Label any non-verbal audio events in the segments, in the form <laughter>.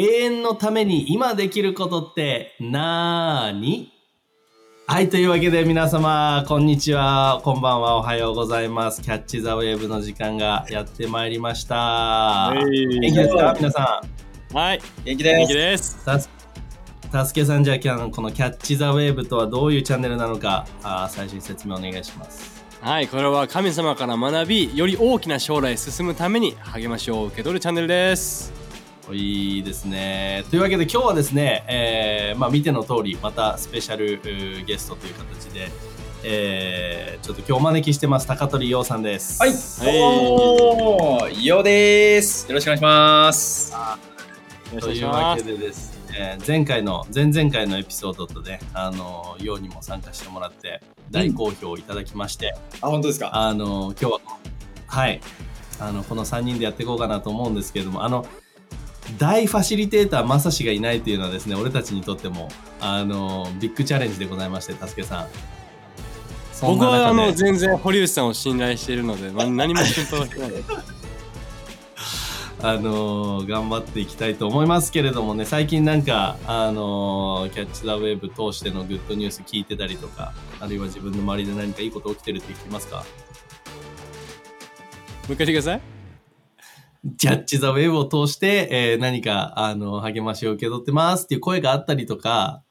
永遠のために今できることってなーに？はい、というわけで皆様、こんにちは、こんばんは、おはようございます。キャッチザウェーブの時間がやってまいりました。元気ですか？皆さん。はい、元気です。元気です。たすたすけさん、じゃあ今日このキャッチザウェーブとはどういうチャンネルなのか、あー最初に説明お願いします。はい、これは神様から学び、より大きな将来へ進むために励ましを受け取るチャンネルです。いいですね。というわけで今日はですね、えーまあ、見ての通り、またスペシャルゲストという形で、えーちょっと今日お招きしてます、高取洋さんです。はい、どうも、ようです。よろしくお願いします。よろしくおと願いしいうわけます。でですね、前回の、前々回のエピソードとね、あの、ようにも参加してもらって、大好評いただきまして、あ、本当ですか？あの、今日は、はい、あの、この3人でやっていこうかなと思うんですけれども、あの、大ファシリテーターまさしがいないというのはですね、俺たちにとっても、あの、ビッグチャレンジでございまして、たすけさん。僕はあの全然堀内さんを信頼しているので、まあ、何も心配はしてないです。<laughs> あのー頑張っていきたいと思いますけれどもね、最近なんか、あのーキャッチ・ザ・ウェーブ通してのグッドニュース聞いてたりとか、あるいは自分の周りで何かいいこと起きてるって聞きますか？もう一回言ってください。キャッチ・ザ・ウェーブを通して、えー何か、あの励ましを受け取ってますっていう声があったりとか、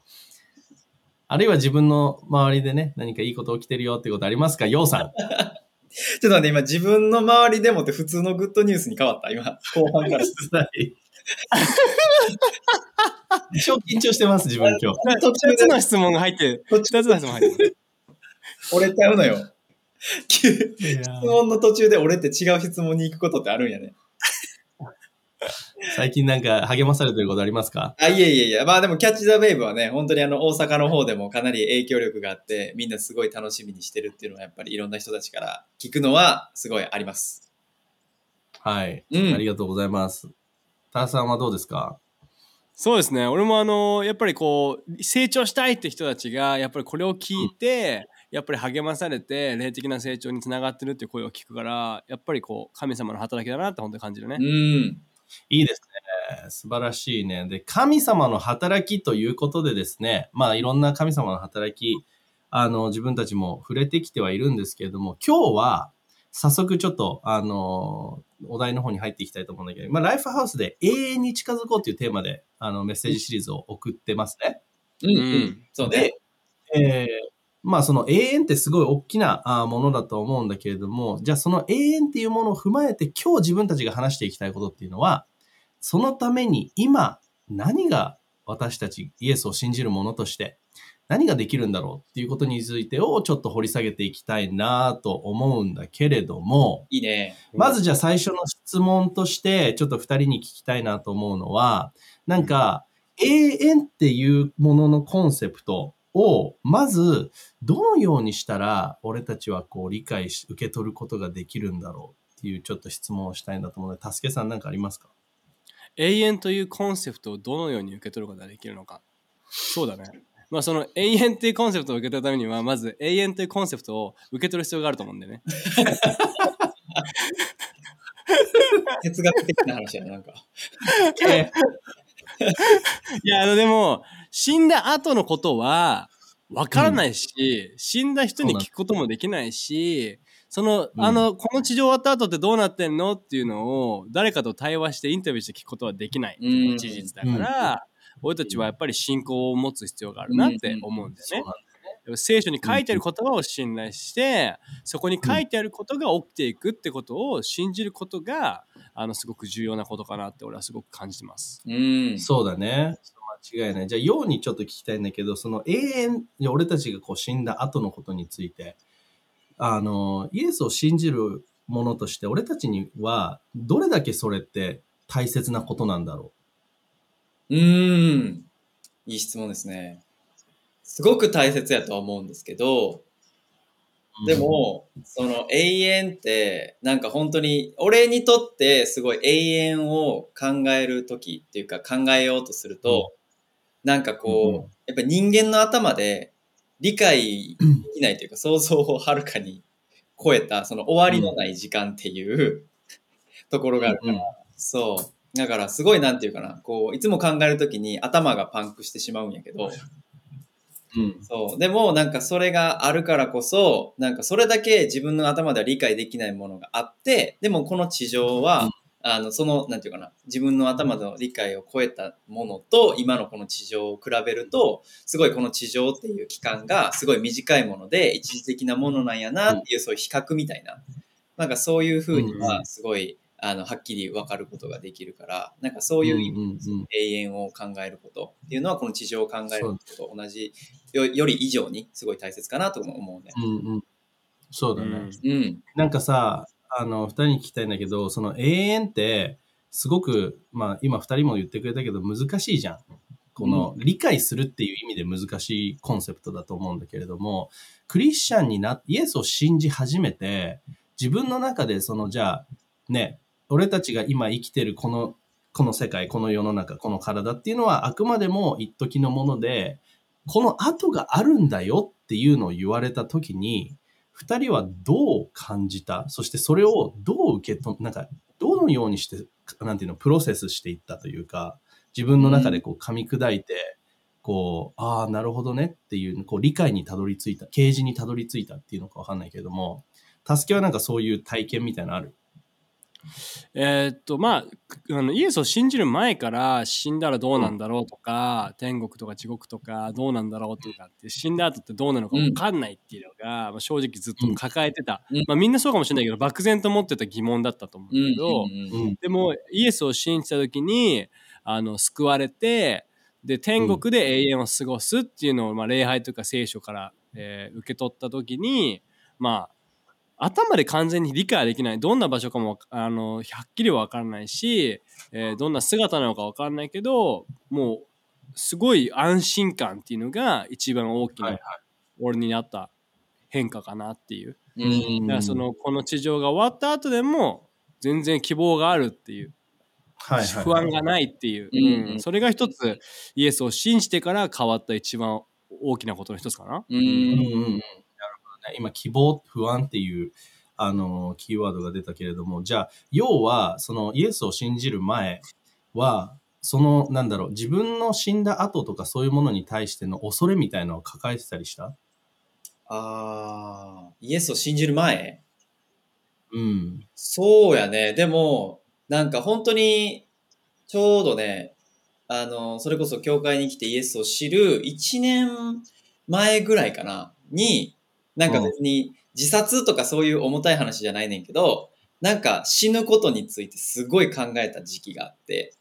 あるいは自分の周りでね、何かいいこと起きてるよってことありますか？ようさん。<laughs> ちょっと待って、今自分の周りでもって普通のグッドニュースに変わった？今、後半から。はい。超緊張してます、自分今日。途中で2つの質問が入ってる。途中2つの質問入ってる。折れちゃうのよ。質問の途中で折れて違う質問に行くことってあるんやね。最近なんか励まされてることありますか？あ、いえいえいえ。まあでも、キャッチ・ザ・ウェーブはね、本当にあの、大阪の方でもかなり影響力があって、みんなすごい楽しみにしてるっていうのは、やっぱりいろんな人たちから聞くのは、すごいあります。はい、うんありがとうございます。ターさんはどうですか？そうですね俺もあのやっぱりこう成長したいって人たちがやっぱりこれを聞いて、やっぱり励まされて霊的な成長につながってるっていう声を聞くからやっぱりこう神様の働きだなって本当に感じるねう。ん。いいですね。素晴らしいね。で、神様の働きということでですね、まあいろんな神様の働き、あの、自分たちも触れてきてはいるんですけれども、今日は早速ちょっと、あの、お題の方に入っていきたいと思うんだけど、まあライフハウスで永遠に近づこうというテーマで、あの、メッセージシリーズを送ってますね。うん。ううんん。そうね。で、えーまあその永遠ってすごい大きなものだと思うんだけれども、じゃあその永遠っていうものを踏まえて今日自分たちが話していきたいことっていうのは、そのために今何が私たちイエスを信じる者として何ができるんだろうっていうことについてをちょっと掘り下げていきたいなと思うんだけれども、いいね。まずじゃあ最初の質問として、ちょっと二人に聞きたいなと思うのは、なんか、永遠っていうもののコンセプトを、まず、どのようにしたら、俺たちはこう理解し、受け取ることができるんだろうっていうちょっと質問をしたいんだと思うので、たすけさんなんかありますか？永遠というコンセプトをどのように受け取ることができるのか。そうだね。まあその永遠というコンセプトを受け取るためにはまず永遠というコンセプトを受け取る必要があると思うんだよね。<laughs> 哲学的な話やね、なんか。<laughs> いやあのでも死んだ後のことはわからないし、死んだ人に聞くこともできないしその、うんあのこの地上終わった後ってどうなってんの？っていうのを誰かと対話してインタビューして聞くことはできないっていう事実だから、俺たちはやっぱり信仰を持つ必要があるなって思うんだよね。聖書に書いてある言葉を信頼して、そこに書いてあることが起きていくってことを信じることがあのすごく重要なことかなって俺はすごく感じてます。うん。そうだね。間違いない。じゃあ、ようにちょっと聞きたいんだけど、その永遠、俺たちがこう死んだ後のことについて、あの、イエスを信じるものとして、俺たちには、どれだけそれって大切なことなんだろうーん。いい質問ですね。すごく大切やとは思うんですけど、う。でも、その永遠って、なんか本当に、俺にとってすごい永遠を考えるときっていうか考えようとすると、なんかこう、うんやっぱ人間の頭で理解できないというか、<clears throat> 想像をはるかに超えた、その終わりのない時間っていうところがあるから、うんそう。だからすごいなんていうかな、こう、いつも考えるときに頭がパンクしてしまうんやけど、うん。そう。でも、なんかそれがあるからこそ、なんかそれだけ自分の頭では理解できないものがあって、でもこの地上は、うんあの、その、なんていうかな、自分の頭の理解を超えたものと、今のこの地上を比べると、すごいこの地上っていう期間がすごい短いもので、一時的なものなんやなっていう、そういう比較みたいな。なんかそういうふうには、すごい、あの、はっきり分かることができるから、なんかそういう意味うんうんうん永遠を考えることっていうのはこの地上を考えることと同じよより以上にすごい大切かなと思うね。うんうん。そうだね。うんうん。なんかさ、あの、二人に聞きたいんだけど、その永遠って、すごく、まあ今二人も言ってくれたけど難しいじゃん。この理解するっていう意味で難しいコンセプトだと思うんだけれども、クリスチャンにな、イエスを信じ始めて、自分の中でその、じゃあ、ね、俺たちが今生きてるこの、この世界、この世の中、この体っていうのはあくまでも一時のもので、この後があるんだよっていうのを言われた時に、二人はどう感じた？そしてそれをどう受けと、なんか、どのようにして、なんていうの、プロセスしていったというか、自分の中でこう噛み砕いて、こう、ああ、なるほどねっていう、こう理解にたどり着いた、啓示にたどり着いたっていうのかわかんないけれども、助けはなんかそういう体験みたいなのある？えーっとまああのイエスを信じる前から死んだらどうなんだろうとか、天国とか地獄とかどうなんだろうとかって死んだ後ってどうなのか分かんないっていうのが、まあ、正直ずっと抱えてた、うんまあ、みんなそうかもしれないけど漠然と持ってた疑問だったと思うけど、うんうん。でもイエスを信じた時にあの救われてで天国で永遠を過ごすっていうのを、まあ、礼拝とか聖書から、えー受け取った時にまあ頭で完全に理解はできない。どんな場所かもあのはっきりは分からないし、えーどんな姿なのか分からないけどもうすごい安心感っていうのが一番大きなはいはい。俺になった変化かなっていう。うん。だからそのこの地上が終わった後でも全然希望があるっていう。はいはいはい。不安がないっていう、うんうん。うん。それが一つイエスを信じてから変わった一番大きなことの一つかな。ううんんうんうん。今、希望、不安っていう、あの、キーワードが出たけれども、じゃあ、要は、そのイエスを信じる前は、その、なんだろう、自分の死んだ後とかそういうものに対しての恐れみたいのを抱えてたりした？ああ、イエスを信じる前？うん。そうやね。でも、なんか本当に、ちょうどね、あの、それこそ教会に来てイエスを知る1年前ぐらいかな、に、なんか別に自殺とかそういう重たい話じゃないねんけど、なんか死ぬことについてすごい考えた時期があって、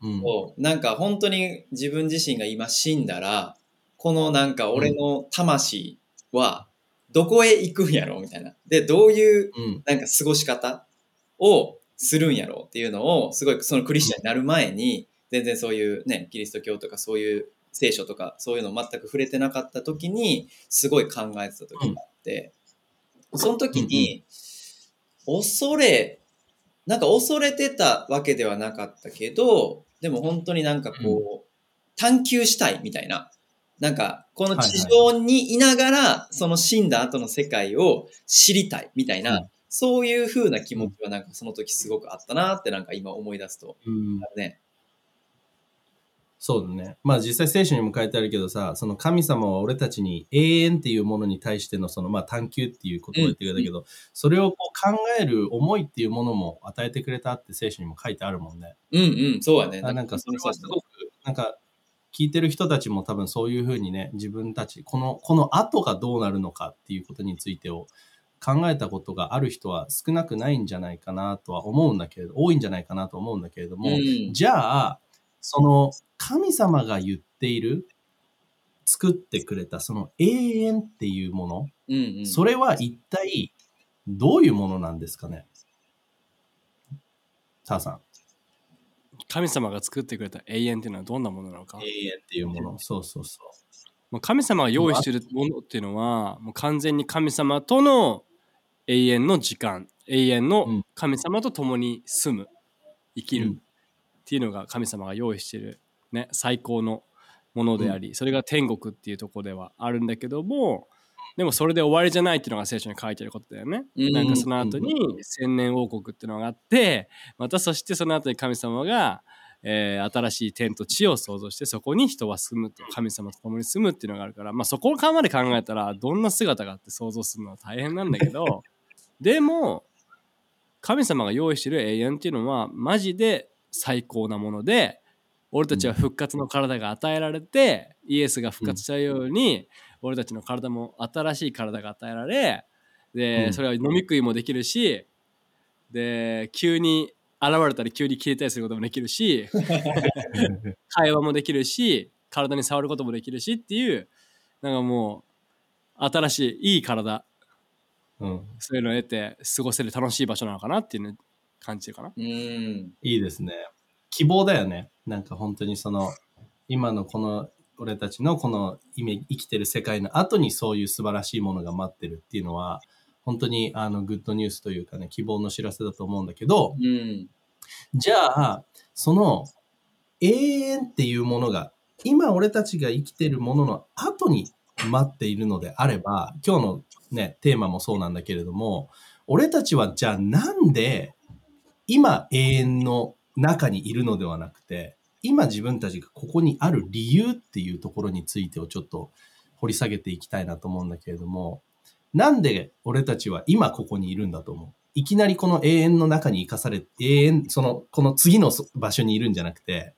うん。なんか本当に自分自身が今死んだら、このなんか俺の魂はどこへ行くんやろみたいな。で、どういううん。なんか過ごし方をするんやろうっていうのを、すごいそのクリスチャンになる前に、全然そういうね、キリスト教とかそういう聖書とかそういうの全く触れてなかった時に、すごい考えてた時があって、その時に、恐れ、なんか恐れてたわけではなかったけど、でも本当になんかこう、探求したいみたいな。なんか、この地上にいながら、その死んだ後の世界を知りたいみたいな、うんそういう風な気持ちはなんかその時すごくあったなってなんか今思い出すとね。そうだね。まあ実際聖書にも書いてあるけどさ、その神様は俺たちに永遠っていうものに対してのそのまあ探求っていうことを言ってくれたけど、それをこう考える思いっていうものも与えてくれたって聖書にも書いてあるもんね。うんうん、そうやね。あなんかそれはすごく、なんか聞いてる人たちも多分そういうふうにね、自分たち、この、この後がどうなるのかっていうことについてを考えたことがある人は少なくないんじゃないかなとは思うんだけれど、多いんじゃないかなと思うんだけれども、うんじゃあ、その神様が言っている、作ってくれたその永遠っていうもの、うんうん、それは一体どういうものなんですかね？ターさん。神様が作ってくれた永遠っていうのはどんなものなのか？永遠っていうもの。そうそうそう。もう神様が用意しているものっていうのはもう完全に神様との永遠の時間永遠うのん神様と共に住む生きるうんっていうのが神様が用意している、ね、最高のものであり、それが天国っていうところではあるんだけどもでもそれで終わりじゃないっていうのが聖書に書いてることだよね。うん。なんかその後に千年王国っていうのがあってまたそしてその後に神様が、えー新しい天と地を創造してそこに人は住むと神様と共に住むっていうのがあるから、まあ、そこを考えて考えたらどんな姿があって想像するのは大変なんだけど <laughs> でも神様が用意してる永遠っていうのはマジで最高なもので俺たちは復活の体が与えられてイエスが復活したように、俺たちの体も新しい体が与えられで、うん。それは飲み食いもできるしで急に現れたり急に消えたりすることもできるし <laughs> 会話もできるし体に触ることもできるしっていうなんかもう新しいいい体。うん。そういうのを得て過ごせる楽しい場所なのかなっていうの感じるかな。うん。いいですね。希望だよね。なんか本当にその、今のこの、俺たちのこの今生きてる世界の後にそういう素晴らしいものが待ってるっていうのは、本当にあのグッドニュースというかね、希望の知らせだと思うんだけど、うん。じゃあ、その永遠っていうものが、今俺たちが生きてるものの後に待っているのであれば、今日のね、テーマもそうなんだけれども、俺たちはじゃあなんで今永遠の中にいるのではなくて、今自分たちがここにある理由っていうところについてをちょっと掘り下げていきたいなと思うんだけれども、なんで俺たちは今ここにいるんだと思う？いきなりこの永遠の中に生かされ、永遠、その、この次の場所にいるんじゃなくて、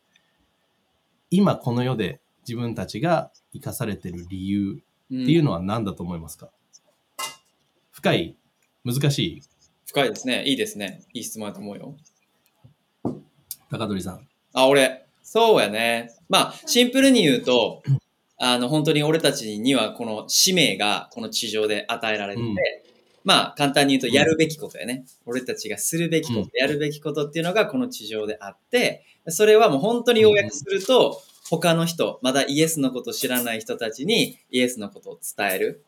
今この世で自分たちが生かされてる理由うんっていうのは何だと思いますか、深い難しい深いですね。いいですね。いい質問だと思うよ。高取さん。あ、俺、そうやね。まあ、シンプルに言うと、あの、本当に俺たちにはこの使命がこの地上で与えられてて、うんまあ、簡単に言うとやるべきことやね。俺たちがするべきこと、うんやるべきことっていうのがこの地上であって、それはもう本当に要約すると、他の人、まだイエスのことを知らない人たちにイエスのことを伝える。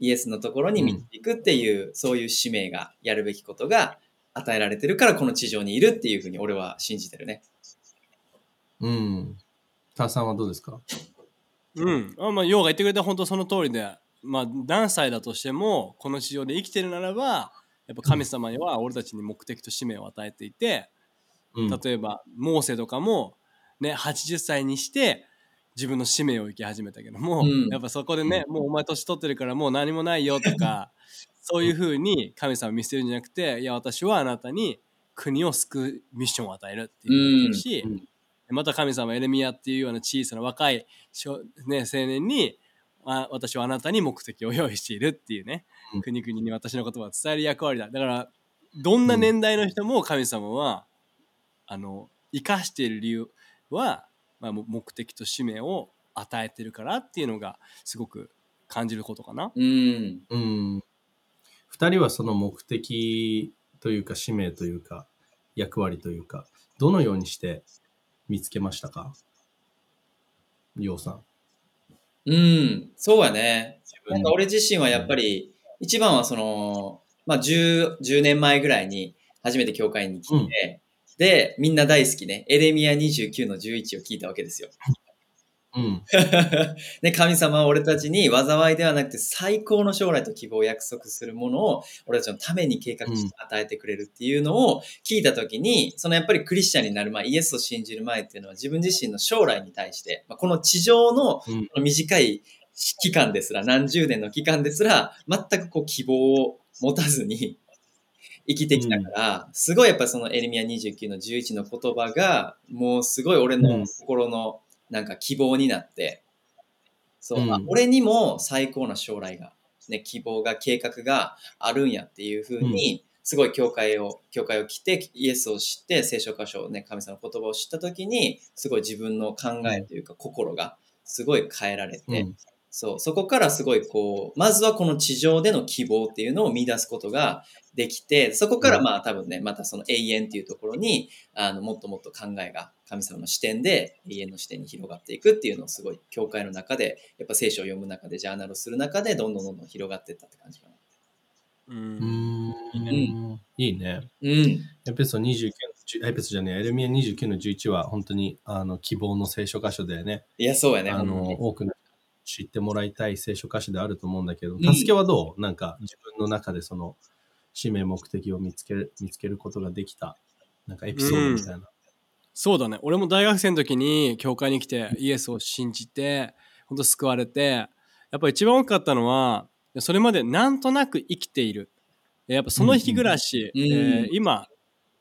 イエスのところに導くっていう、そういう使命が、やるべきことが与えられてるからこの地上にいるっていうふうに俺は信じてるね。うん。ターさんはどうですか？うん。あまあ、ヨウが言ってくれた本当その通りで、まあ、何歳だとしても、この地上で生きてるならば、やっぱ神様には俺たちに目的と使命を与えていて、うん。例えば、モーセとかも、ね、80歳にして、自分の使命を生き始めたけども、うん。やっぱそこでね、もうお前年取ってるからもう何もないよとか、<laughs> そういうふうに神様を見せるんじゃなくて、いや、私はあなたに国を救うミッションを与えるっていうし、うん。また神様エレミアっていうような小さな若い少、ね、青年にあ私はあなたに目的を用意しているっていうね、うん。国々に私の言葉を伝える役割だ。だからどんな年代の人も神様は、あの生かしている理由は、まあ、も目的と使命を与えてるからっていうのがすごく感じることかな。うん。うん。二人はその目的というか使命というか役割というか、どのようにして見つけましたか？ようさん。うん。そうやね。自分のなんか俺自身はやっぱり、一番はその、まあ10、10年前ぐらいに初めて教会に来て、うんで、みんな大好きね、エレミア29の11を聞いたわけですよ。うん。で、<laughs> 神様は俺たちに災いではなくて最高の将来と希望を約束するものを俺たちのために計画して与えてくれるっていうのを聞いたときに、そのやっぱりクリスチャンになる前、イエスを信じる前っていうのは自分自身の将来に対して、まあ、この地上の短い期間ですら、何十年の期間ですら、全くこう希望を持たずに生きてきたから、すごいやっぱそのエレミア29の11の言葉が、もうすごい俺の心のなんか希望になって、そう、うん。あ俺にも最高な将来が、ね、希望が、計画があるんやっていうふうに、すごい教会を、教会を来て、イエスを知って、聖書箇所をね、神様の言葉を知ったときに、すごい自分の考えというか、心がすごい変えられて、うんそう、そこからすごいこう、まずはこの地上での希望っていうのを見出すことができて、そこからまあ多分ね、またその永遠っていうところに、あの、もっともっと考えが神様の視点で永遠の視点に広がっていくっていうのをすごい、教会の中で、やっぱ聖書を読む中で、ジャーナルをする中で、どんどんどんどん広がっていったって感じかな。ううんん。いいね。うん。エペソ29の、エペソじゃねえ、エレミア29の11は本当にあの希望の聖書箇所でね、いや、そうやね。あの、本多くの知ってもらいたい聖書歌詞であると思うんだけど、ん助けはどう？なんか自分の中でその使命目的を見つける、見つけることができた、なんかエピソードみたいな。そうだね。俺も大学生の時に教会に来てイエスを信じて、本当救われて、やっぱり一番大きかったのは、それまでなんとなく生きている。やっぱその日暮らし、うんえー今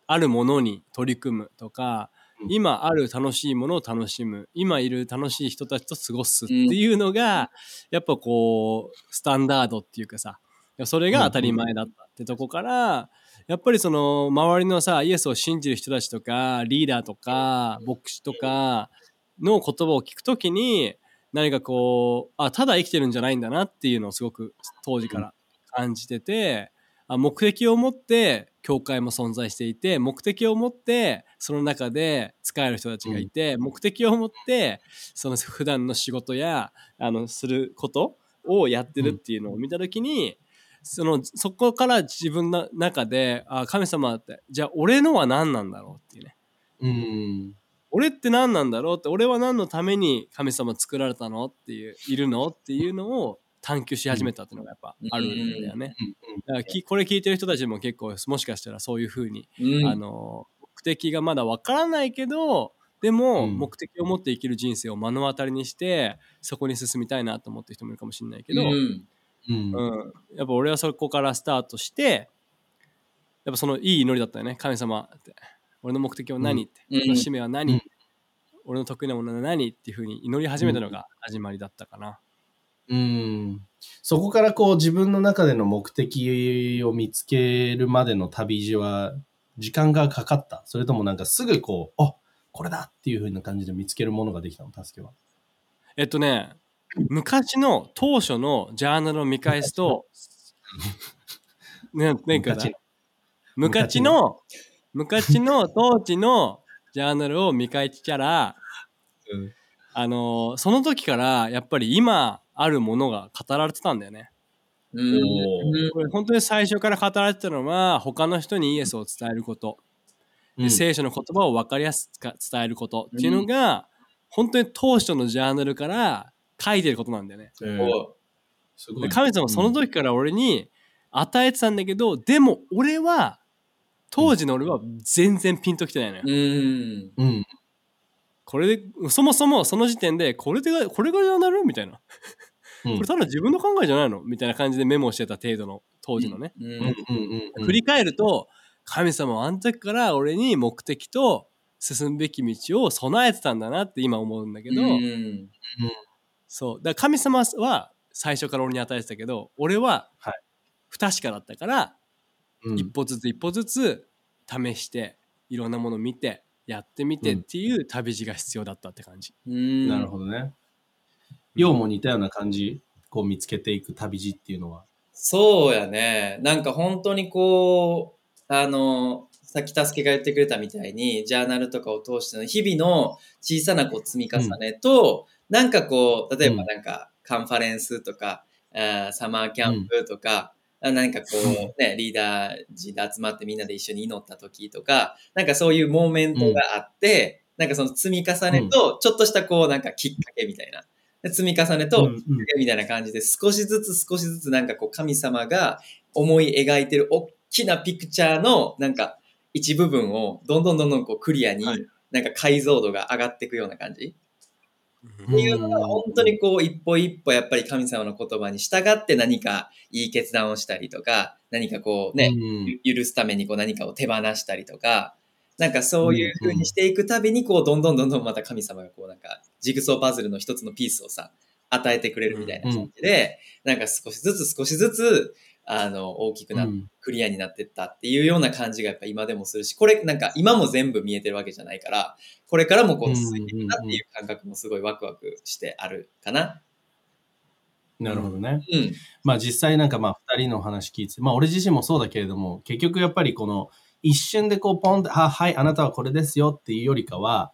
あるものに取り組むとか、うん今ある楽しいものを楽しむ、今いる楽しい人たちと過ごすっていうのが、やっぱこう、スタンダードっていうかさ、それが当たり前だったってとこから、やっぱりその周りのさ、イエスを信じる人たちとか、リーダーとか、牧師とかの言葉を聞くときに、何かこう、あ、ただ生きてるんじゃないんだなっていうのをすごく当時から感じてて、あ目的を持って教会も存在していて、目的を持ってその中で使える人たちがいて、目的を持ってその普段の仕事や、あの、することをやってるっていうのを見たときに、その、そこから自分の中で、あ、神様って、じゃあ俺のは何なんだろうっていうね。うん。俺って何なんだろうって俺は何のために神様作られたのっていういるのっていうのを探求し始めたっていうのがやっぱあるんだよね。だからきこれ聞いてる人たちも結構もしかしたらそういうふうに、うん。あの目的がまだわからないけどでもうん。目的を持って生きる人生を目の当たりにしてそこに進みたいなと思ってる人もいるかもしれないけど、うん。やっぱ俺はそこからスタートしてやっぱそのいい祈りだったよね。神様って。俺の目的は何って、うん。俺の使命は何、うん。俺の得意なものは何っていうふうに祈り始めたのが始まりだったかな。うん。そこからこう自分の中での目的を見つけるまでの旅路は時間がかかった。それともなんかすぐこう、あこれだっていう風な感じで見つけるものができたの？助けは。えっとね昔の当初のジャーナルを見返すと <laughs> ねなんか昔の。昔の当時のジャーナルを見返したらうん。あのーその時からやっぱり今あるものが語られてたんだよね。うんこれ本当に最初から語られてたのは他の人にイエスを伝えること、でうん聖書の言葉を分かりやすく伝えることっていうのが、本当に当初のジャーナルから書いてることなんだよね。えーおすごいで神様はその時から俺に与えてたんだけど、でも俺は当時の俺は全然ピンときてないのよ。うんうん。これでそもそもその時点でこれでこれがジャーナルみたいな。うん。これただ自分の考えじゃないの？みたいな感じでメモしてた程度の当時のね。振り返ると神様はあの時から俺に目的と進むべき道を備えてたんだなって今思うんだけど、うんそう。だから神様は最初から俺に与えてたけど俺ははい。不確かだったから、うん。一歩ずつ一歩ずつ試していろんなものを見てやってみてっていう旅路が必要だったって感じ。うんなるほどね。ようも似たような感じ、こう見つけていく旅路っていうのは。そうやね。なんか本当にこう、あの、さっき助けが言ってくれたみたいに、ジャーナルとかを通しての日々の小さなこう積み重ねと、なんかこう、例えばなんかカンファレンスとか、あーサマーキャンプとか、あなんかこう <laughs> ね、リーダー陣で集まってみんなで一緒に祈った時とか、なんかそういうモーメントがあって、なんかその積み重ねと、ちょっとしたこうなんかきっかけみたいな。で積み重ねと、うんうんみたいな感じで少しずつ少しずつなんかこう神様が思い描いてる大きなピクチャーのなんか一部分をどんどんどんどんこうクリアにはいなんか解像度が上がっていくような感じ。うんっていうのが本当にこう一歩一歩やっぱり神様の言葉に従って何かいい決断をしたりとか何かこうね、うん。許すためにこう何かを手放したりとか、なんかそういう風にしていくたびに、こう、どんどんどんどんまた神様がこうなんか、ジグソーパズルの一つのピースをさ、与えてくれるみたいな感じで、なんか少しずつ少しずつ、あの、大きくなっうんクリアになってったっていうような感じがやっぱ今でもするし、これなんか今も全部見えてるわけじゃないから、これからもこう続いていくなっていう感覚もすごいワクワクしてあるかな。なるほどね。うん。まあ実際なんかまあ二人の話聞いて、まあ俺自身もそうだけれども、結局やっぱりこの一瞬でこうポンって、あ、はい、あなたはこれですよっていうよりかは、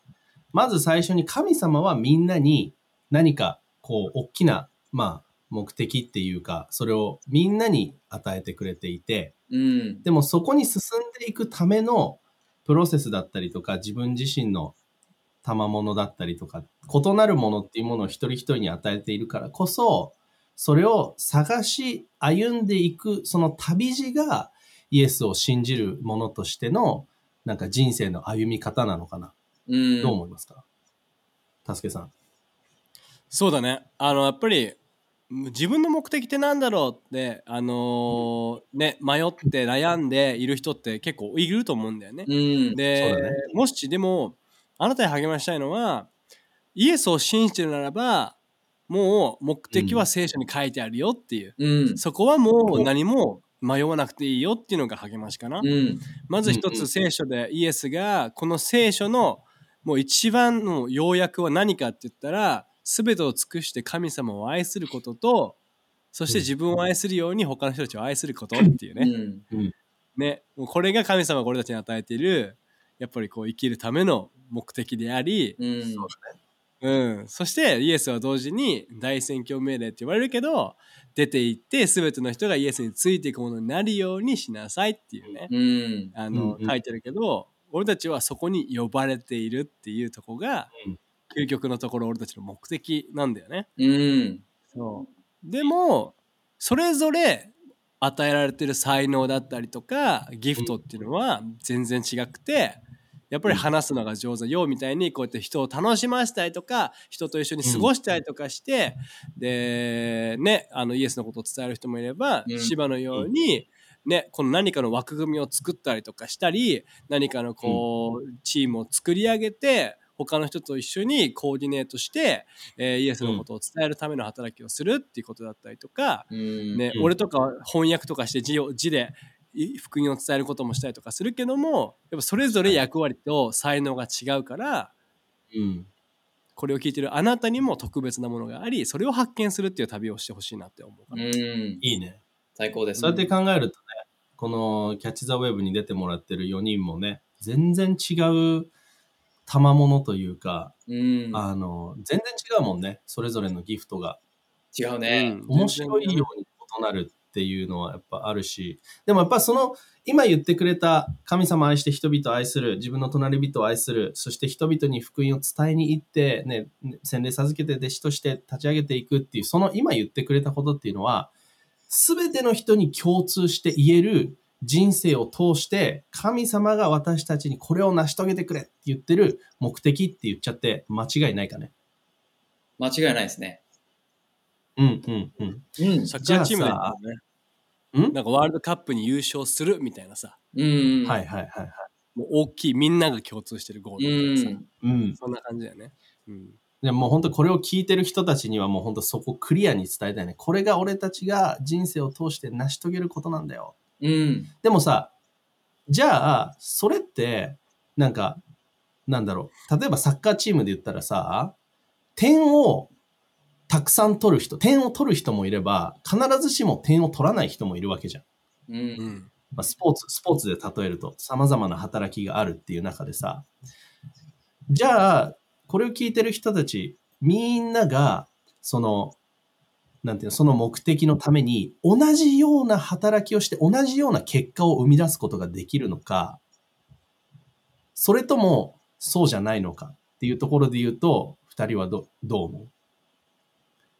まず最初に神様はみんなに何かこう大きな、まあ目的っていうか、それをみんなに与えてくれていて、うん。でもそこに進んでいくためのプロセスだったりとか、自分自身の賜物だったりとか、異なるものっていうものを一人一人に与えているからこそ、それを探し歩んでいく、その旅路がイエスを信じるものとしての、なんか人生の歩み方なのかな。うん。どう思いますか？たすけさん。そうだねあのやっぱり自分の目的ってなんだろうってあのーね迷って悩んでいる人って結構いると思うんだよね。うん。で、ねもしでもあなたに励ましたいのはイエスを信じてるならばもう目的は聖書に書いてあるよっていう、うん。そこはもう何も迷わなくていいよっていうのが励ましかな。うん。まず一つ聖書でイエスがこの聖書のもう一番の要約は何かって言ったら全てを尽くして神様を愛することとそして自分を愛するように他の人たちを愛することっていううね,、ん。ね。もうこれが神様が俺たちに与えているやっぱりこう生きるための目的であり、うん。うん、そしてイエスは同時に大宣教命令って言われるけど出て行って全ての人がイエスについていくものになるようにしなさいっていうね、うん。あの、うんうん。書いてるけど俺たちはそこに呼ばれているっていうとこが、うん究極のところ俺たちの目的なんだよね。うん。そうでもそれぞれ与えられてる才能だったりとかギフトっていうのは全然違くてやっぱり話すのが上手ようみたいにこうやって人を楽しませたりとか人と一緒に過ごしたりとかして、でねあのイエスのことを伝える人もいれば、うん芝のように、ね、この何かの枠組みを作ったりとかしたり何かのこう、チームを作り上げて他の人と一緒にコーディネートして、えーイエスのことを伝えるための働きをするっていうことだったりとか、うん。ねうん俺とかは翻訳とかして字を字でい福音を伝えることもしたりとかするけどもやっぱそれぞれ役割と才能が違うからうん。これを聞いてるあなたにも特別なものがありそれを発見するっていう旅をしてほしいなって思うかな。うん。いいね。最高です。そうやって考えるとね、このキャッチ・ザ・ウェブに出てもらってる4人もね、全然違う賜物というか、うん。あの、全然違うもんね。それぞれのギフトが。違うね。うん面白いように異なるっていうのはやっぱあるし、でもやっぱその、今言ってくれた神様を愛して人々を愛する、自分の隣人を愛する、そして人々に福音を伝えに行って、ね、洗礼授けて弟子として立ち上げていくっていう、その今言ってくれたことっていうのは、すべての人に共通して言える人生を通して、神様が私たちにこれを成し遂げてくれって言ってる目的って言っちゃって間違いないかね。間違いないですね。うんうんうん。うん。サッカーチームなんかワールドカップに優勝するみたいなさうん。はいはいはいはい。もう大きいみんなが共通してるゴーうルだからさ、ん。うん。そんな感じだよね。うんでもう本当これを聞いてる人たちにはもう本当そこクリアに伝えたいね。これが俺たちが人生を通して成し遂げることなんだよ。うん。でもさ、じゃあ、それって、なんか、なんだろう。例えばサッカーチームで言ったらさ、点をたくさん取る人、点を取る人もいれば、必ずしも点を取らない人もいるわけじゃん。う。うんんまあ、スポーツ、スポーツで例えると様々な働きがあるっていう中でさ、じゃあ、これを聞いてる人たち、みんなが、その、なんていうの、その目的のために、同じような働きをして、同じような結果を生み出すことができるのか、それとも、そうじゃないのかっていうところで言うと、二人はどどう思う？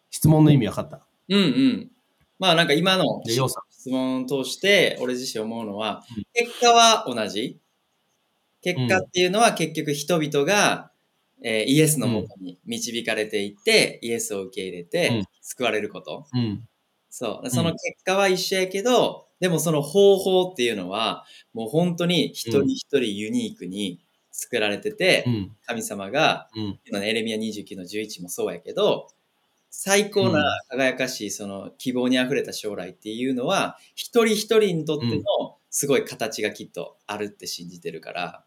質問の意味分かった？うんうん。まあなんか今の。質問を通して俺自身思うのはうん、結果は同じ？結果っていうのは結局人々が、えーイエスのもとに導かれていって、イエスを受け入れうてん救われること。うん。そう。その結果は一緒やけど、でもその方法っていうのは、もう本当に一人一人ユニークに作られてて、うん。神様が、うん。エレミア29の11もそうやけど、最高な輝かしいその希望にあふれた将来っていうのは、一人一人にとってのすごい形がきっとあるって信じてるから、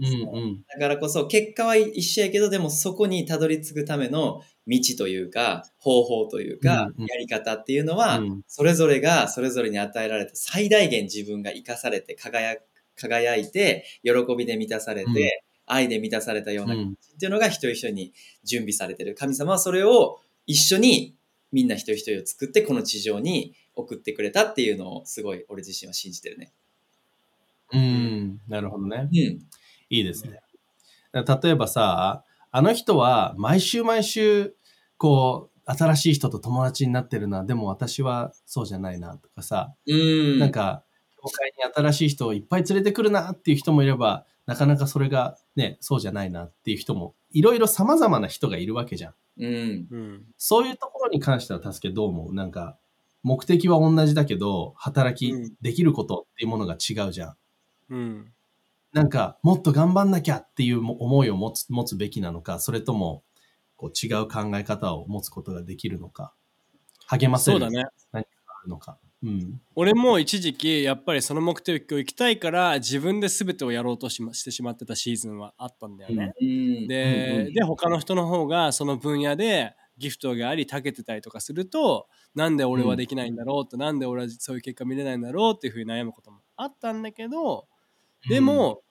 うん。うん。だからこそ結果は一緒やけど、でもそこにたどり着くための道というか、方法というかやり方っていうのは、うんそれぞれがそれぞれに与えられた最大限自分が生かされて輝輝いて、喜びで満たされて、うん愛で満たされたようなうんっていうのが一人一人に準備されてる。神様はそれを一緒にみんな一人一人を作ってこの地上に送ってくれたっていうのをすごい俺自身は信じてるね。うん、なるほどね。うん。いいですね。例えばさ、あの人は毎週毎週、こう、新しい人と友達になってるな、でも私はそうじゃないなとかさ、うん。なんか、教会に新しい人をいっぱい連れてくるなっていう人もいれば、なかなかそれがね、そうじゃないなっていう人も、いろいろ様々な人がいるわけじゃん。うん。うん。そういうところに関しては、助けどう思う？なんか、目的は同じだけど、働きうん、できることっていうものが違うじゃん。うん。なんか、もっと頑張んなきゃっていう思いを持つ持つべきなのか、それとも、こう違う考え方を持つことができるのか、励ませるそうだね。何かがあるのか。うん。俺も一時期やっぱりその目的を行きたいから自分で全てをやろうとし,、ま、してしまってたシーズンはあったんだよね。うん。で,、うんうんで他の人の方がその分野でギフトがあり長けてたりとかするとなんで俺はできないんだろうって、なんで俺はそういう結果見れないんだろうっていうふうに悩むこともあったんだけどでも、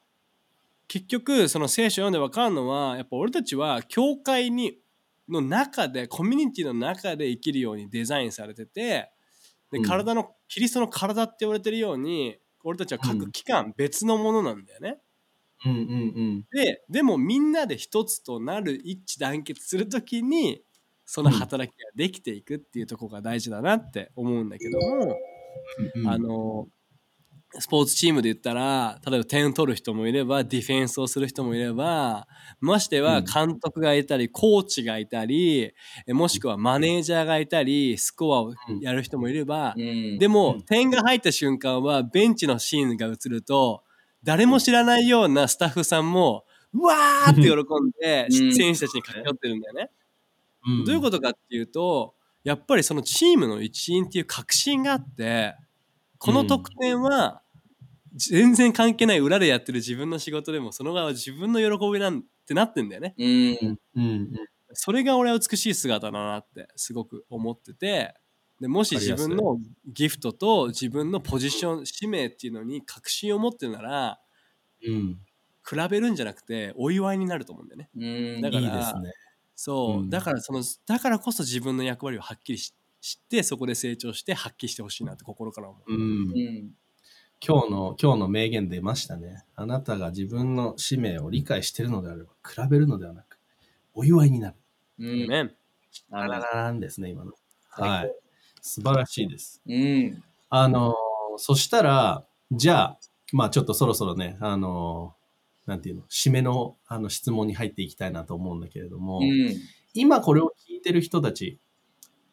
結局その聖書を読んで分かるのはやっぱ俺たちは教会にの中でコミュニティの中で生きるようにデザインされててでうん。体の、キリストの体って言われてるように俺たちは各機関別のものなんだよね。うんうんうん。ででもみんなで一つとなる一致団結するときにその働きができていくっていうところが大事だなって思うんだけども、うん。あのスポーツチームで言ったら例えば点取る人もいればディフェンスをする人もいればましてはうん。監督がいたりコーチがいたりえもしくはマネージャーがいたりスコアをやる人もいればうん。でも、うん。点が入った瞬間はベンチのシーンが映ると誰も知らないようなスタッフさんもうわーって喜んでうん。選手たちに駆け寄ってるんだよね。うん。どういうことかっていうとやっぱりそのチームの一員っていう確信があってこの得点は全然関係ない裏でやってる自分の仕事でもその側は自分の喜びなんてなってんだよね。うん。うんうんそれが俺は美しい姿だなってすごく思っててでもし自分のギフトと自分のポジション使命っていうのに確信を持ってるならうん。比べるんじゃなくてお祝いになると思うんだよね。うん。だからね。そう、うんだからそのだからこそ自分の役割をはっきりし知ってそこで成長して発揮してほしいなって心から思う。うんう。ん。今日の、今日の名言出ましたね。あなたが自分の使命を理解しているのであれば、比べるのではなく、お祝いになる。うん。ね。あらららんですね、今の。はい。素晴らしいです。うん。あのー、そしたら、じゃあ、まあちょっとそろそろね、あのー、なんていうの、締めのあの質問に入っていきたいなと思うんだけれども、うん。今これを聞いてる人たち、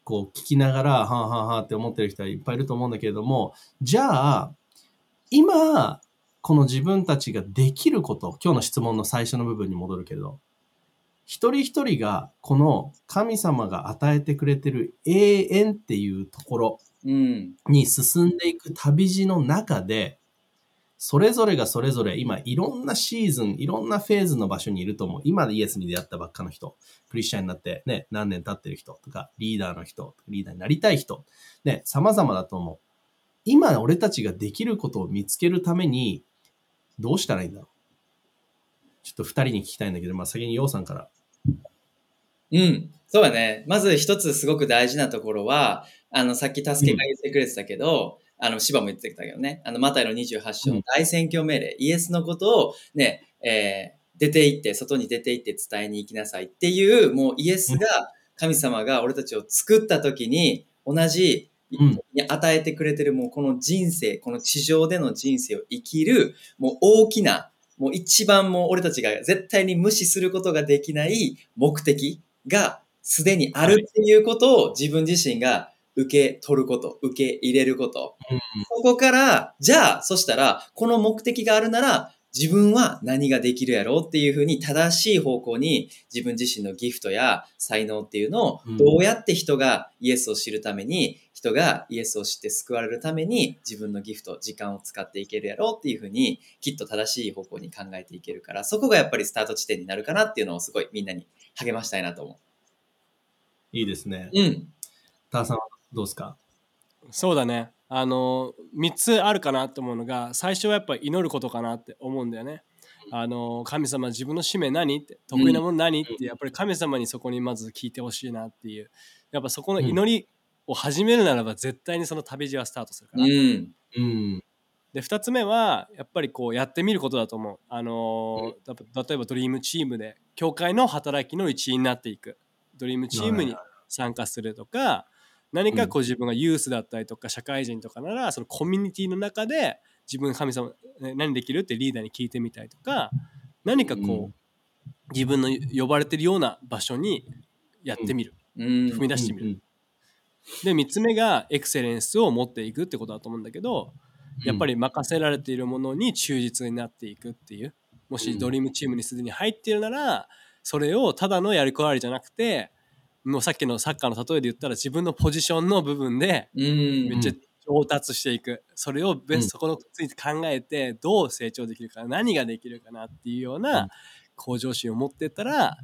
こう聞きながら、はあはあはあって思ってる人はいっぱいいると思うんだけれども、じゃあ、今、この自分たちができること、今日の質問の最初の部分に戻るけど、一人一人がこの神様が与えてくれてる永遠っていうところうん。に進んでいく旅路の中で、それぞれがそれぞれ今いろんなシーズン、いろんなフェーズの場所にいると思う。今イエスに出会ったばっかの人、クリスチャンになってね、何年経ってる人とか、リーダーの人、リーダーになりたい人、ね、様々だと思う。今俺たちができることを見つけるために、どうしたらいいんだろうちょっと二人に聞きたいんだけど、まあ先にヨウさんから。うん。そうだね。まず一つすごく大事なところは、あの、さっき助けが言ってくれてたけど、あの、芝も言ってたけどね、あの、マタイの28章の大宣教命令、イエスのことをね、えー出て行って、外に出て行って伝えに行きなさいっていう、もうイエスが、神様が俺たちを作った時に、同じ、与えてくれてるもうこの人生、この地上での人生を生きる、もう大きな、もう一番もう俺たちが絶対に無視することができない目的がすでにあるっていうことを自分自身が受け取ること、受け入れること。そこから、じゃあ、そしたら、この目的があるなら、自分は何ができるやろうっていうふうに正しい方向に自分自身のギフトや才能っていうのをうんどうやって人がイエスを知るために、人がイエスを知って救われるために自分のギフト、時間を使っていけるやろうっていうふうにきっと正しい方向に考えていけるから、そこがやっぱりスタート地点になるかなっていうのをすごいみんなに励ましたいなと思いいですね。う。うん。ターさんはどうですか？そうだね。あの3つあるかなと思うのが最初はやっぱ祈ることかなって思うんだよね。あの神様自分の使命何って得意なもの何、ってやっぱり神様にそこにまず聞いてほしいなっていうやっぱそこの祈りを始めるならば絶対にその旅路はスタートするから、うん。うん。で2つ目はやっぱりこうやってみることだと思う。あのーた例えばドリームチームで教会の働きの一員になっていくドリームチームに参加するとか何かこう自分がユースだったりとか社会人とかならそのコミュニティの中で自分神様え何できるってリーダーに聞いてみたりとか何かこう自分の呼ばれてるような場所にやってみる。うん。踏み出してみる。で3つ目がエクセレンスを持っていくってことだと思うんだけどやっぱり任せられているものに忠実になっていくっていう。もしドリームチームにすでに入っているならそれをただのやりこわりじゃなくてもうさっきのサッカーの例えで言ったら自分のポジションの部分でうん。めっちゃ上達していく。それをベうん。スそこのついて考えてどう成長できるか何ができるかなっていうよううん。な向上心を持ってったら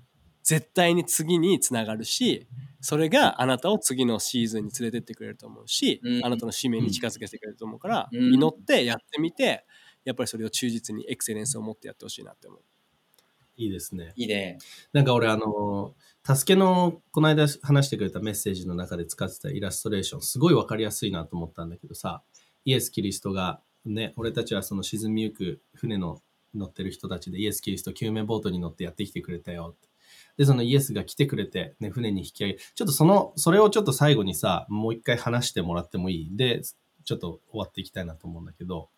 絶対に次につながるしそれがあなたを次のシーズンに連れてってくれると思うし、うん。あなたの使命に近づけてくれると思うから、うん。祈ってやってみてやっぱりそれを忠実にエクセレンスを持ってやってほしいなって思う。いいですね。いいね。なんか俺、あの、助けの、この間話してくれたメッセージの中で使ってたイラストレーション、すごいわかりやすいなと思ったんだけどさ、イエス・キリストが、ね、俺たちはその沈みゆく船の乗ってる人たちで、イエス・キリスト救命ボートに乗ってやってきてくれたよって。で、そのイエスが来てくれて、ね、船に引き上げ、ちょっとその、それをちょっと最後にさ、もう一回話してもらってもいい？で、ちょっと終わっていきたいなと思うんだけど、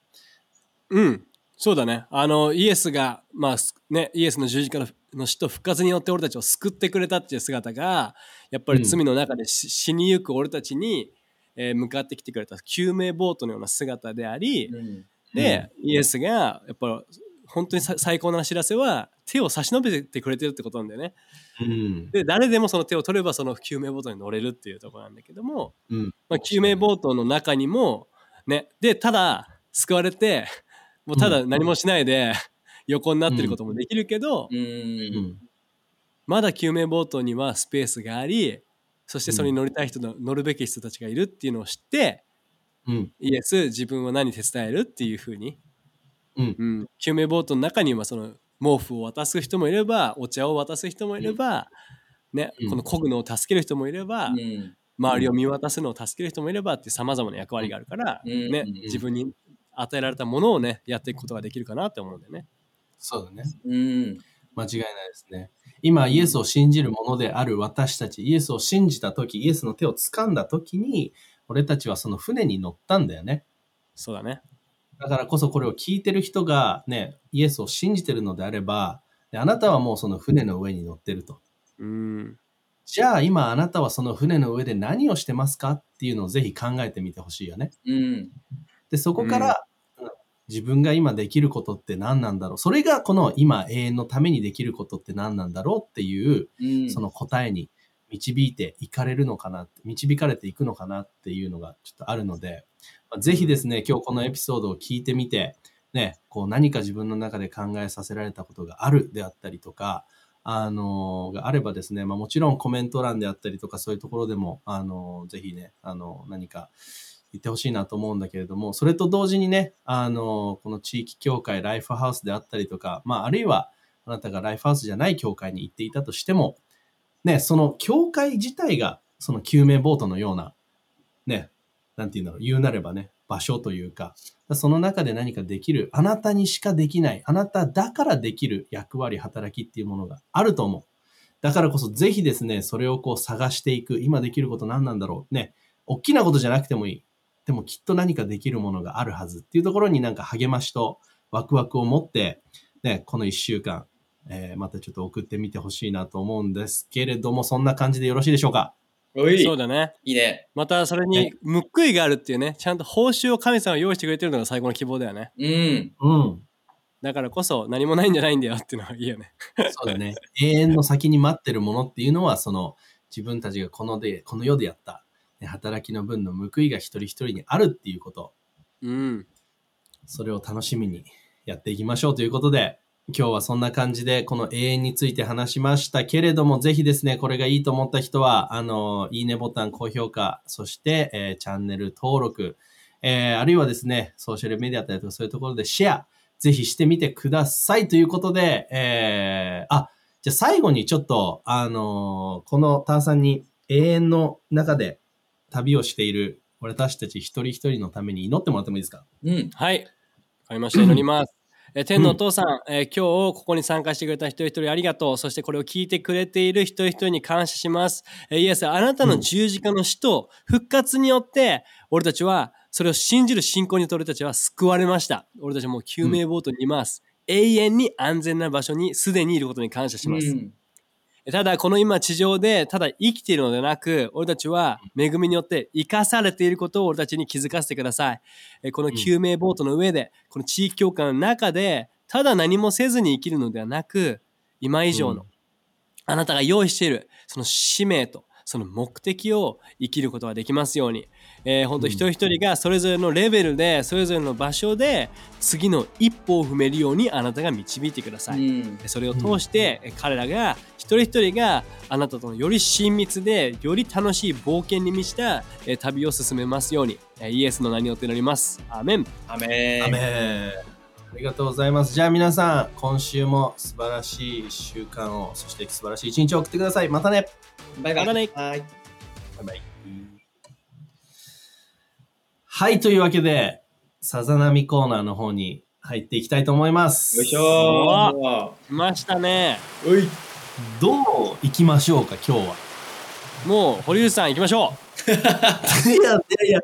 うん、そうだね。あの、イエスが、まあ、すね、イエスの十字架の死と復活によって俺たちを救ってくれたっていう姿が、やっぱり罪の中でし死にゆく俺たちに、えー向かってきてくれた救命ボートのような姿であり、うんで、イエスが、やっぱ本当にさ最高な知らせは、手を差し伸べてくれてるってことなんだよね。うん。で、誰でもその手を取ればその救命ボートに乗れるっていうところなんだけども、うん。まあ、救命ボートの中にも、ね、で、ただ、救われて、もうただ何もしないで、<laughs> 横になってることもできるけど。まだ救命ボートにはスペースがあり、そしてそれに乗りたい人の、乗るべき人たちがいるっていうのを知って、うん。イエス、自分は何手伝えるっていうふうに、うん。うん、救命ボートの中にはその毛布を渡す人もいれば、お茶を渡す人もいれば、ね、うん。この漕ぐのを助ける人もいれば、うん。周りを見渡すのを助ける人もいればってさまざまな役割があるから、うん。ねうん。自分に与えられたものをねやっていくことができるかなって思うんだよね。そうだね。うん間違いないですね。今、イエスを信じるものである私たち、イエスを信じたとき、イエスの手を掴んだときに、俺たちはその船に乗ったんだよね。そうだね。だからこそこれを聞いてる人がね、イエスを信じてるのであれば、であなたはもうその船の上に乗ってると。うん。じゃあ今あなたはその船の上で何をしてますかっていうのをぜひ考えてみてほしいよね。うんで、そこから、うん自分が今できることって何なんだろう。それがこの今永遠のためにできることって何なんだろうっていう、うん。その答えに導いていかれるのかなって、導かれていくのかなっていうのがちょっとあるので、まあぜひですね、今日このエピソードを聞いてみて、ね、こう何か自分の中で考えさせられたことがあるであったりとか、あのがあればですね、まあもちろんコメント欄であったりとかそういうところでも、あのぜひね、あの何か言ってほしいなと思うんだけれども、それと同時にね、あのこの地域協会、ライフハウスであったりとか、まああるいはあなたがライフハウスじゃない協会に行っていたとしても、ね、その教会自体がその救命ボートのような、ね、なんていうんだろう、言うなればね、場所というか、その中で何かできる、あなたにしかできない、あなただからできる役割、働きっていうものがあると思う。だからこそぜひですね、それをこう探していく、今できること何なんだろう。ね、大きなことじゃなくてもいい。でもきっと何かできるものがあるはずっていうところになんか励ましとワクワクを持って、ね、この一週間、えーまたちょっと送ってみてほしいなと思うんですけれども、そんな感じでよろしいでしょうか？おいそうだね。いいねまたそれに報いがあるっていうね、ちゃんと報酬を神様が用意してくれてるのが最高の希望だよね。うんうん。だからこそ何もないんじゃないんだよっていうのはいいよね。<laughs> そうだね。永遠の先に待ってるものっていうのは、その自分たちがこので、この世でやった、ね働きの分の報いが一人一人にあるっていうこと。うん。それを楽しみにやっていきましょうということで、今日はそんな感じでこの永遠について話しましたけれども、ぜひですね、これがいいと思った人は、あの、いいねボタン、高評価、そして、えーチャンネル登録、えーあるいはですね、ソーシャルメディアだったりとかそういうところでシェア、ぜひしてみてくださいということで、えーあ、じゃあ最後にちょっと、あのこのターさんに永遠の中で旅をしている私たち一人一人のために祈ってもらってもいいですか？うんはい。かりました。祈ります。えー天のお父さん、えー今日ここに参加してくれた一人一人ありがとう。そしてこれを聞いてくれている一人一人に感謝します。えーイエス、あなたの十字架の死と復活によって、俺たちはそれを信じる信仰によって俺たちは救われました。俺たちはもう救命ボートにいます。永遠に安全な場所にすでにいることに感謝します。うんただこの今地上でただ生きているのではなく俺たちは恵みによって生かされていることを俺たちに気づかせてください。えこの救命ボートの上でこの地域教会の中でただ何もせずに生きるのではなく今以上の、うん。あなたが用意しているその使命とその目的を生きることができますように、えー、本当一人一人がそれぞれのレベルでそれぞれの場所で次の一歩を踏めるようにあなたが導いてください、うんそれを通してえ彼らが一人一人があなたとのより親密でより楽しい冒険に満ちたえ旅を進めますようにえイエスの名によって祈ります。アーメン。アメンアメンありがとうございます。じゃあ皆さん、今週も素晴らしい習慣を、そして素晴らしい一日を送ってください。またね。バイバイ。またねはい。バイバイ。はい、というわけで、さざ波コーナーの方に入っていきたいと思います。よいしょ来ましたね。い。どう行きましょうか、今日は。もう堀内さん行きましょ <laughs> いやいやいや、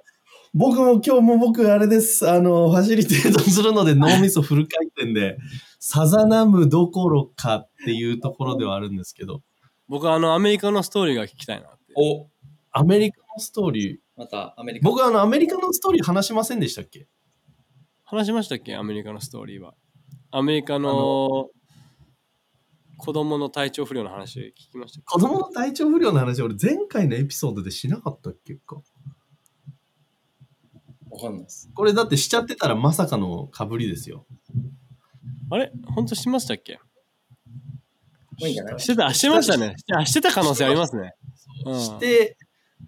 僕も今日も僕あれです。あの、ファシリテートするので脳みそフル回転で、さざ波どころかっていうところではあるんですけど、う。僕はあのアメリカのストーリーが聞きたいなって。お、アメリカのストーリー、またアメリカ。僕あのアメリカのストーリー話しませんでしたっけ？話しましたっけ？アメリカのストーリーは。アメリカあの子供の体調不良の話聞きましたっ子供の体調不良の話、俺前回のエピソードでしなかったっけか？わかんないです。これだってしちゃってたらまさかの被りですよ。けあれ？本当しましたっけ？いいんじゃないしてた、あしてましたね。あしてた可能性ありますね。うんして、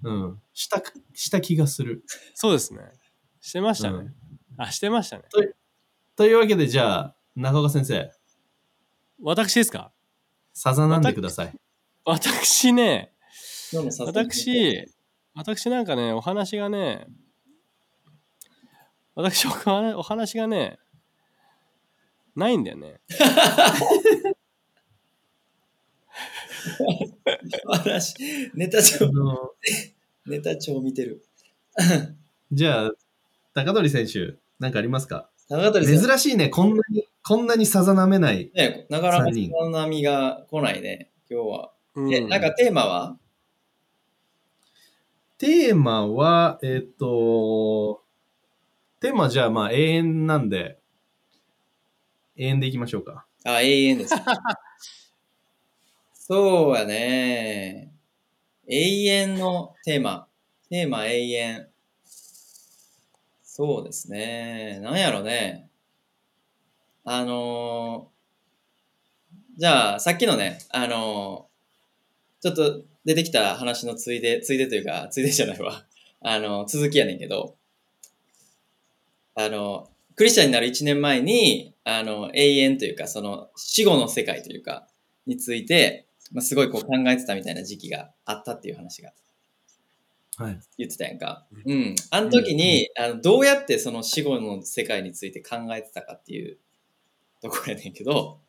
うん、した、した気がする。そうですね。してましたね。うんあ、してましたね。というわけで、じゃあ、中岡先生、私ですか？さざなんでください。私ね、私、私なんかね、お話がね、私、お話がね、ないんだよね。<laughs> 話、ネタあ帳、のネタ帳見てる。じゃあ、高取選手、なんかありますか？長鳥さん。珍しいね、こんなに、こんなにさざなめない。ね、なかなか三人その波が来ないね、今日は。うんえ、なんかテーマは？テーマは、えっ、と、テーマはじゃあまあ永遠なんで、永遠でいきましょうか。あ、永遠です。そうやね。永遠のテーマ。テーマ永遠。そうですね。なんやろね。あのーじゃあ、さっきのね、あのーちょっと出てきた話のついで、ついでというか、ついでじゃないわ。あの、続きやねんけど、あの、クリスチャンになる1年前に、あの、永遠というか、その、死後の世界というか、について、まあ、すごいこう考えてたみたいな時期があったっていう話がはい。言ってたやんか。うん。あの時に、あのどうやってその死後の世界について考えてたかっていうところやねんけど、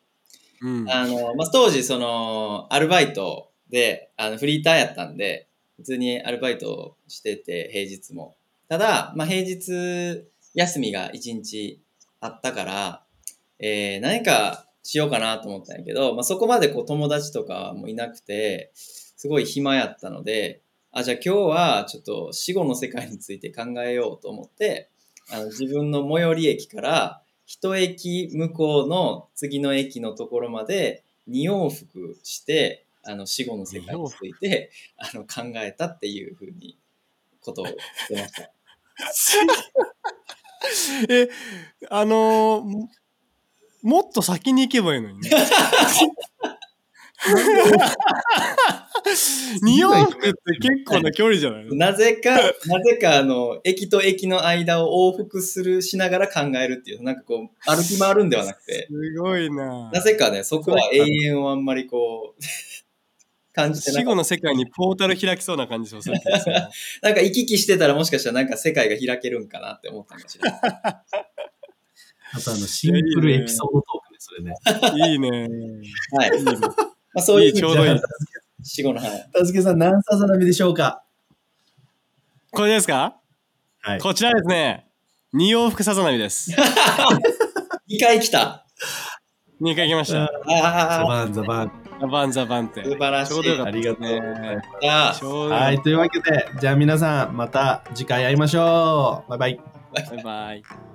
うんあの、まあ、当時その、アルバイトで、あの、フリーターやったんで、普通にアルバイトをしてて、平日も。ただ、まあ、平日休みが1日あったから、えー、何かしようかなと思ったんやけど、まあ、そこまでこう友達とかもいなくて、すごい暇やったので、あ、じゃあ今日はちょっと死後の世界について考えようと思って、あの自分の最寄り駅から一駅向こうの次の駅のところまで2往復して、あの死後の世界についてあの考えたっていうふうにことをしてました。<laughs> え、あのーももっと先に行けばいいのにね。<laughs> 二往復って結構な距離じゃない？のなぜか、なぜかあの、駅と駅の間を往復するしながら考えるっていう、なんかこう、歩き回るんではなくて、すごいななぜかね、そこは永遠をあんまりこう、<laughs> 感じてなかった。死後の世界にポータル開きそうな感じします <laughs> なんか行き来してたらもしかしたらなんか世界が開けるんかなって思ったかもしれない。あとあの、シンプルエピソードトークね、それね。いいね。はい。いいねまあ、そういういいちょうどいいじゃあ死後のはい。たすけさん、何さざ波でしょうか？これですか？はい。こちらですね。二往復さざ波です。<laughs> 2回来た。2回来ました。ああ、ザバンザバン。ザバンザバンって。素晴らしい。ちょうどよかったありがとうございね。じゃあちょうどよかっはい、というわけで、じゃあ皆さん、また次回会いましょう。バイバイ。たバイバイ。